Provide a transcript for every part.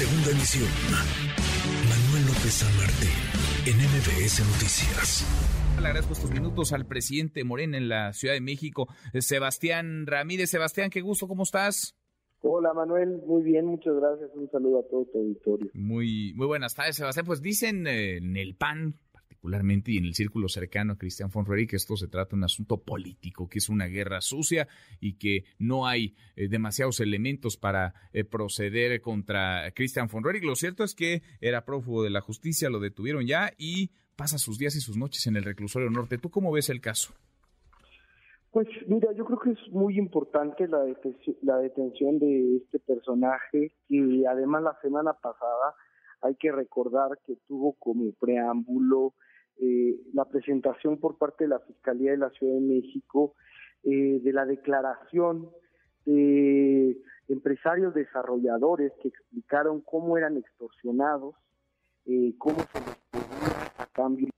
Segunda emisión. Manuel López San Martín, en MBS Noticias. Le agradezco estos minutos al presidente Morena en la Ciudad de México, Sebastián Ramírez. Sebastián, qué gusto, ¿cómo estás? Hola Manuel, muy bien, muchas gracias. Un saludo a todo tu auditorio. Muy, muy buenas tardes, Sebastián. Pues dicen eh, en el PAN, particularmente y en el círculo cercano a Cristian Fonfreri, que esto se trata de un asunto político, que es una guerra sucia y que no hay eh, demasiados elementos para eh, proceder contra Cristian Fonfreri. Lo cierto es que era prófugo de la justicia, lo detuvieron ya y pasa sus días y sus noches en el reclusorio norte. ¿Tú cómo ves el caso? Pues mira, yo creo que es muy importante la, la detención de este personaje y además la semana pasada hay que recordar que tuvo como preámbulo eh, la presentación por parte de la Fiscalía de la Ciudad de México eh, de la declaración de empresarios desarrolladores que explicaron cómo eran extorsionados, eh, cómo se les pedía a cambio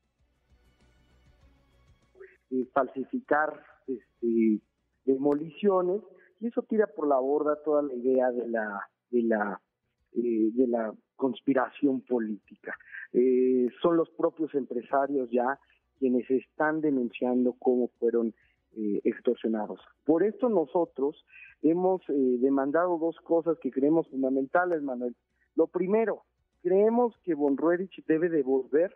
falsificar este, demoliciones y eso tira por la borda toda la idea de la de la de la conspiración política. Eh, son los propios empresarios ya quienes están denunciando cómo fueron eh, extorsionados. Por esto nosotros hemos eh, demandado dos cosas que creemos fundamentales, Manuel. Lo primero, creemos que Von debe devolver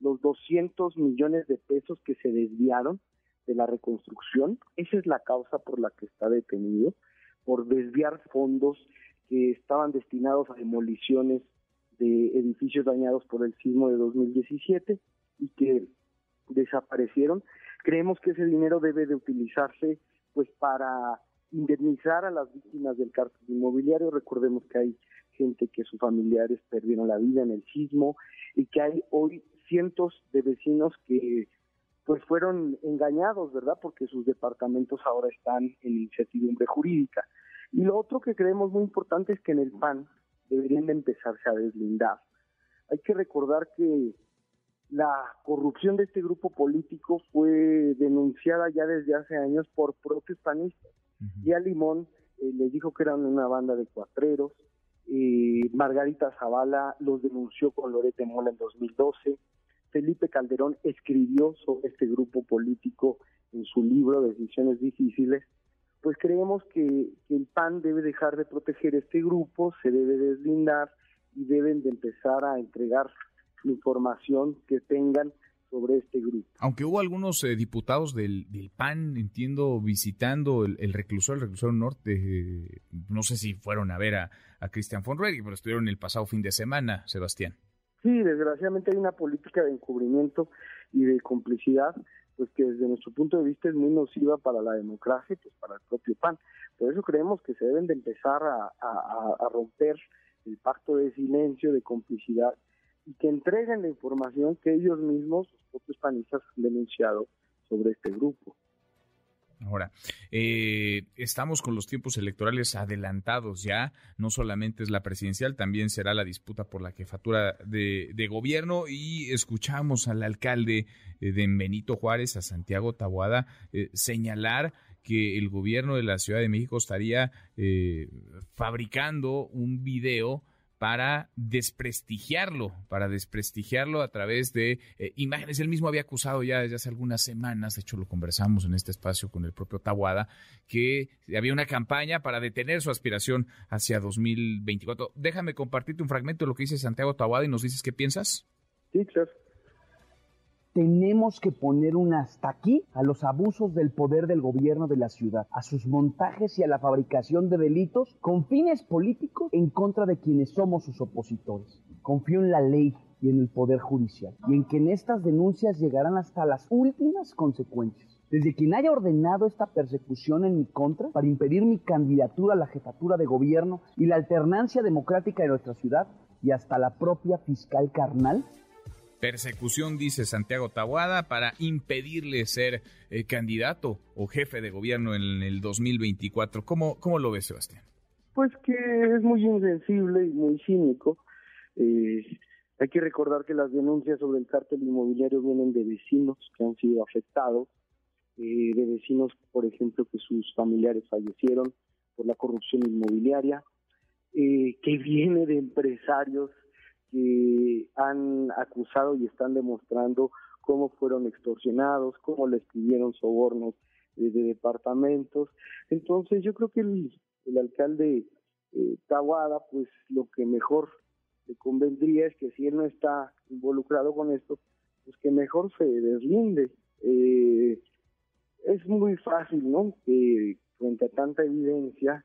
los 200 millones de pesos que se desviaron de la reconstrucción. Esa es la causa por la que está detenido, por desviar fondos que estaban destinados a demoliciones de edificios dañados por el sismo de 2017 y que desaparecieron. Creemos que ese dinero debe de utilizarse pues para indemnizar a las víctimas del cártel inmobiliario. Recordemos que hay gente que sus familiares perdieron la vida en el sismo y que hay hoy cientos de vecinos que pues fueron engañados, ¿verdad? Porque sus departamentos ahora están en incertidumbre jurídica. Y lo otro que creemos muy importante es que en el PAN deberían de empezarse a deslindar. Hay que recordar que la corrupción de este grupo político fue denunciada ya desde hace años por propios panistas. Y a Limón eh, les dijo que eran una banda de cuatreros. Eh, Margarita Zavala los denunció con Lorete Mola en 2012. Felipe Calderón escribió sobre este grupo político en su libro Decisiones Difíciles pues creemos que, el PAN debe dejar de proteger este grupo, se debe deslindar y deben de empezar a entregar información que tengan sobre este grupo. Aunque hubo algunos eh, diputados del, PAN, entiendo, visitando el, el reclusorio, el reclusorio norte, eh, no sé si fueron a ver a, a Cristian Fonrey, pero estuvieron el pasado fin de semana, Sebastián. Sí, desgraciadamente hay una política de encubrimiento y de complicidad pues que desde nuestro punto de vista es muy nociva para la democracia y pues para el propio PAN. Por eso creemos que se deben de empezar a, romper el pacto de silencio, de complicidad, y que entreguen la información que ellos mismos, los propios panistas, han denunciado sobre este grupo. Ahora, eh, estamos con los tiempos electorales adelantados ya, no solamente es la presidencial, también será la disputa por la jefatura de, gobierno y escuchamos al alcalde eh, de Benito Juárez, a Santiago Tabuada, eh, señalar que el gobierno de la Ciudad de México estaría fabricando un video para desprestigiarlo, para desprestigiarlo a través de eh, imágenes. Él mismo había acusado ya desde hace algunas semanas, de hecho lo conversamos en este espacio con el propio Tawada, que había una campaña para detener su aspiración hacia 2024. Déjame compartirte un fragmento de lo que dice Santiago Tawada y nos dices qué piensas. Sí, claro tenemos que poner un hasta aquí a los abusos del poder del gobierno de la ciudad, a sus montajes y a la fabricación de delitos con fines políticos en contra de quienes somos sus opositores. Confío en la ley y en el poder judicial y en que en estas denuncias llegarán hasta las últimas consecuencias. Desde quien haya ordenado esta persecución en mi contra para impedir mi candidatura a la jefatura de gobierno y la alternancia democrática de nuestra ciudad y hasta la propia fiscal carnal persecución, dice Santiago Tabuada, para impedirle ser eh, candidato o jefe de gobierno en el 2024. ¿Cómo, ¿Cómo lo ves, Sebastián? Pues que es muy insensible y muy cínico. Eh, hay que recordar que las denuncias sobre el cártel inmobiliario vienen de vecinos que han sido afectados, eh, de vecinos, por ejemplo, que sus familiares fallecieron por la corrupción inmobiliaria. eh, que viene de empresarios que han acusado y están demostrando cómo fueron extorsionados, cómo les pidieron sobornos de, departamentos. Entonces yo creo que el, alcalde eh, Tawada, pues lo que mejor le convendría es que si él no está involucrado con esto, pues que mejor se deslinde. Eh, es muy fácil, ¿no? Que frente a tanta evidencia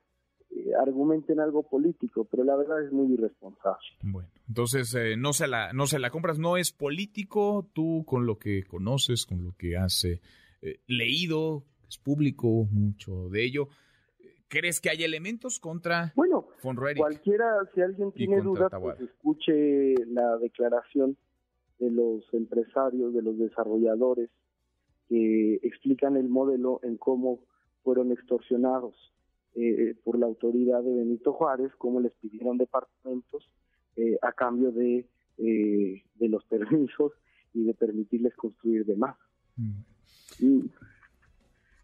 eh, argumenten algo político, pero la verdad es muy irresponsable. Bueno, entonces eh, no se la no se la compras, no es político. Tú con lo que conoces, con lo que has eh, leído, es público mucho de ello. ¿Crees que hay elementos contra bueno, Cualquiera, si alguien tiene dudas, pues escuche la declaración de los empresarios, de los desarrolladores que explican el modelo en cómo fueron extorsionados eh, por la autoridad de Benito Juárez, cómo les pidieron departamentos eh, a cambio de, eh, de los permisos y de permitirles construir de más. Mm. Y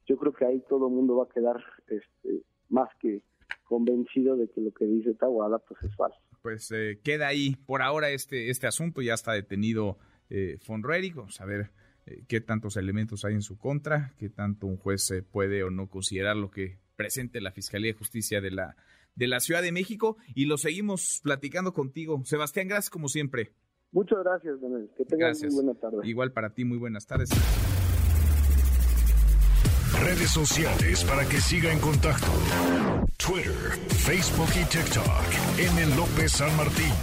yo creo que ahí todo el mundo va a quedar este, más que convencido de que lo que dice Tahuada pues es falso. Pues queda ahí por ahora este, este asunto, ya está detenido eh, vamos a ver eh, qué tantos elementos hay en su contra, qué tanto un juez puede o no considerar lo que presente la Fiscalía de Justicia de la, de la Ciudad de México y lo seguimos platicando contigo. Sebastián, gracias como siempre. Muchas gracias, Que tengas muy buena tarde. Igual para ti, muy buenas tardes. Redes sociales para que siga en contacto: Twitter, Facebook y TikTok. M. López San Martín.